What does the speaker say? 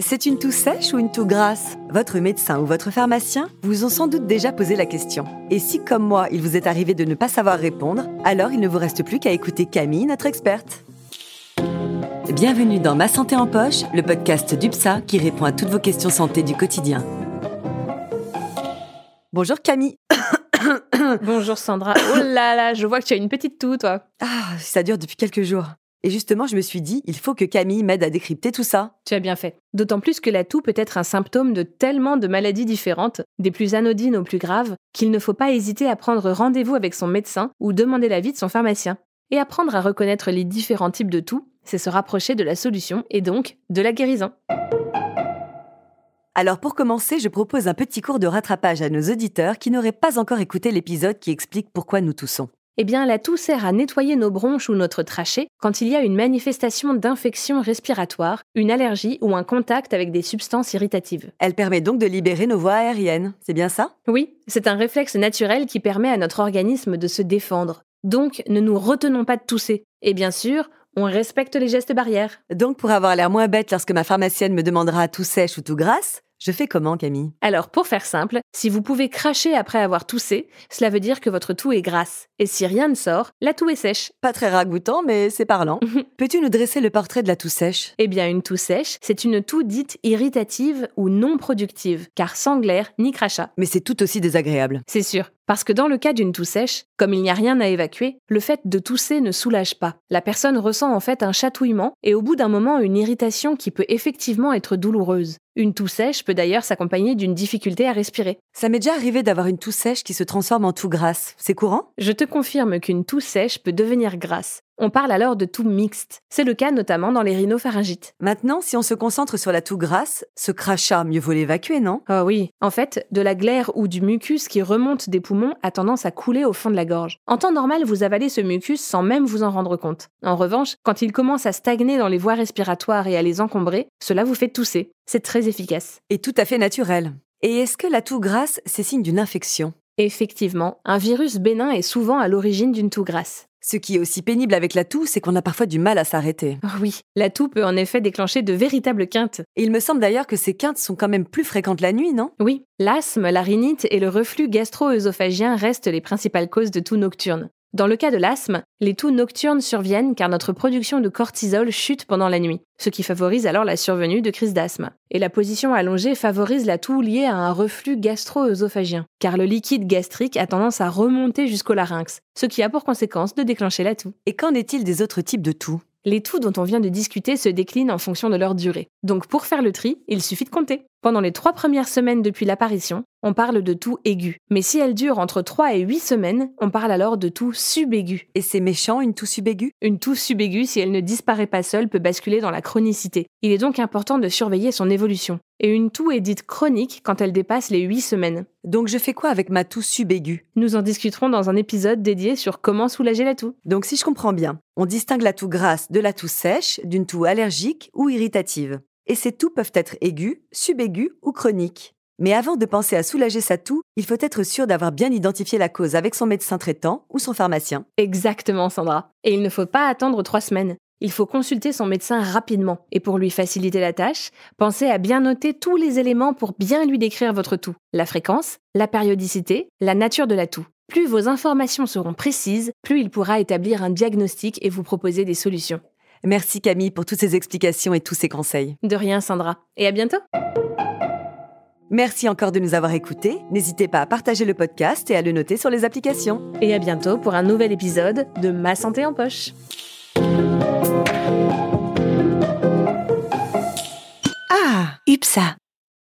C'est une toux sèche ou une toux grasse? Votre médecin ou votre pharmacien vous ont sans doute déjà posé la question. Et si, comme moi, il vous est arrivé de ne pas savoir répondre, alors il ne vous reste plus qu'à écouter Camille, notre experte. Bienvenue dans Ma Santé en Poche, le podcast d'UPSA qui répond à toutes vos questions santé du quotidien. Bonjour Camille. Bonjour Sandra. Oh là là, je vois que tu as une petite toux, toi. Ah, ça dure depuis quelques jours. Et justement, je me suis dit, il faut que Camille m'aide à décrypter tout ça. Tu as bien fait. D'autant plus que la toux peut être un symptôme de tellement de maladies différentes, des plus anodines aux plus graves, qu'il ne faut pas hésiter à prendre rendez-vous avec son médecin ou demander l'avis de son pharmacien. Et apprendre à reconnaître les différents types de toux, c'est se rapprocher de la solution et donc de la guérison. Alors pour commencer, je propose un petit cours de rattrapage à nos auditeurs qui n'auraient pas encore écouté l'épisode qui explique pourquoi nous toussons. Eh bien, la toux sert à nettoyer nos bronches ou notre trachée quand il y a une manifestation d'infection respiratoire, une allergie ou un contact avec des substances irritatives. Elle permet donc de libérer nos voies aériennes, c'est bien ça? Oui, c'est un réflexe naturel qui permet à notre organisme de se défendre. Donc, ne nous retenons pas de tousser. Et bien sûr, on respecte les gestes barrières. Donc pour avoir l'air moins bête lorsque ma pharmacienne me demandera tout sèche ou tout grasse, je fais comment, Camille? Alors, pour faire simple, si vous pouvez cracher après avoir toussé, cela veut dire que votre toux est grasse. Et si rien ne sort, la toux est sèche. Pas très ragoûtant, mais c'est parlant. Peux-tu nous dresser le portrait de la toux sèche? Eh bien, une toux sèche, c'est une toux dite irritative ou non productive, car sans glaire ni crachat. Mais c'est tout aussi désagréable. C'est sûr. Parce que dans le cas d'une toux sèche, comme il n'y a rien à évacuer, le fait de tousser ne soulage pas. La personne ressent en fait un chatouillement et au bout d'un moment une irritation qui peut effectivement être douloureuse. Une toux sèche peut d'ailleurs s'accompagner d'une difficulté à respirer. Ça m'est déjà arrivé d'avoir une toux sèche qui se transforme en toux grasse. C'est courant? Je te confirme qu'une toux sèche peut devenir grasse. On parle alors de toux mixte. C'est le cas notamment dans les rhinopharyngites. Maintenant, si on se concentre sur la toux grasse, ce crachat, mieux vaut l'évacuer, non? Ah oui. En fait, de la glaire ou du mucus qui remonte des poumons a tendance à couler au fond de la gorge. En temps normal, vous avalez ce mucus sans même vous en rendre compte. En revanche, quand il commence à stagner dans les voies respiratoires et à les encombrer, cela vous fait tousser. C'est très efficace. Et tout à fait naturel. Et est-ce que la toux grasse, c'est signe d'une infection? Effectivement, un virus bénin est souvent à l'origine d'une toux grasse. Ce qui est aussi pénible avec la toux, c'est qu'on a parfois du mal à s'arrêter. Oh oui, la toux peut en effet déclencher de véritables quintes. Et il me semble d'ailleurs que ces quintes sont quand même plus fréquentes la nuit, non? Oui, l'asthme, la rhinite et le reflux gastro-œsophagien restent les principales causes de toux nocturnes. Dans le cas de l'asthme, les toux nocturnes surviennent car notre production de cortisol chute pendant la nuit, ce qui favorise alors la survenue de crises d'asthme. Et la position allongée favorise la toux liée à un reflux gastro-œsophagien, car le liquide gastrique a tendance à remonter jusqu'au larynx, ce qui a pour conséquence de déclencher la toux. Et qu'en est-il des autres types de toux? Les toux dont on vient de discuter se déclinent en fonction de leur durée. Donc pour faire le tri, il suffit de compter. Pendant les trois premières semaines depuis l'apparition, on parle de toux aiguë. Mais si elle dure entre 3 et 8 semaines, on parle alors de toux subaiguë. Et c'est méchant, une toux subaiguë Une toux subaiguë, si elle ne disparaît pas seule, peut basculer dans la chronicité. Il est donc important de surveiller son évolution. Et une toux est dite chronique quand elle dépasse les 8 semaines. Donc je fais quoi avec ma toux subaiguë Nous en discuterons dans un épisode dédié sur comment soulager la toux. Donc si je comprends bien, on distingue la toux grasse de la toux sèche, d'une toux allergique ou irritative. Et ces toux peuvent être aiguës, subaiguës ou chroniques. Mais avant de penser à soulager sa toux, il faut être sûr d'avoir bien identifié la cause avec son médecin traitant ou son pharmacien. Exactement, Sandra. Et il ne faut pas attendre trois semaines. Il faut consulter son médecin rapidement. Et pour lui faciliter la tâche, pensez à bien noter tous les éléments pour bien lui décrire votre toux. La fréquence, la périodicité, la nature de la toux. Plus vos informations seront précises, plus il pourra établir un diagnostic et vous proposer des solutions. Merci Camille pour toutes ces explications et tous ces conseils. De rien Sandra. Et à bientôt Merci encore de nous avoir écoutés. N'hésitez pas à partager le podcast et à le noter sur les applications. Et à bientôt pour un nouvel épisode de Ma santé en poche. Ah, UPSA.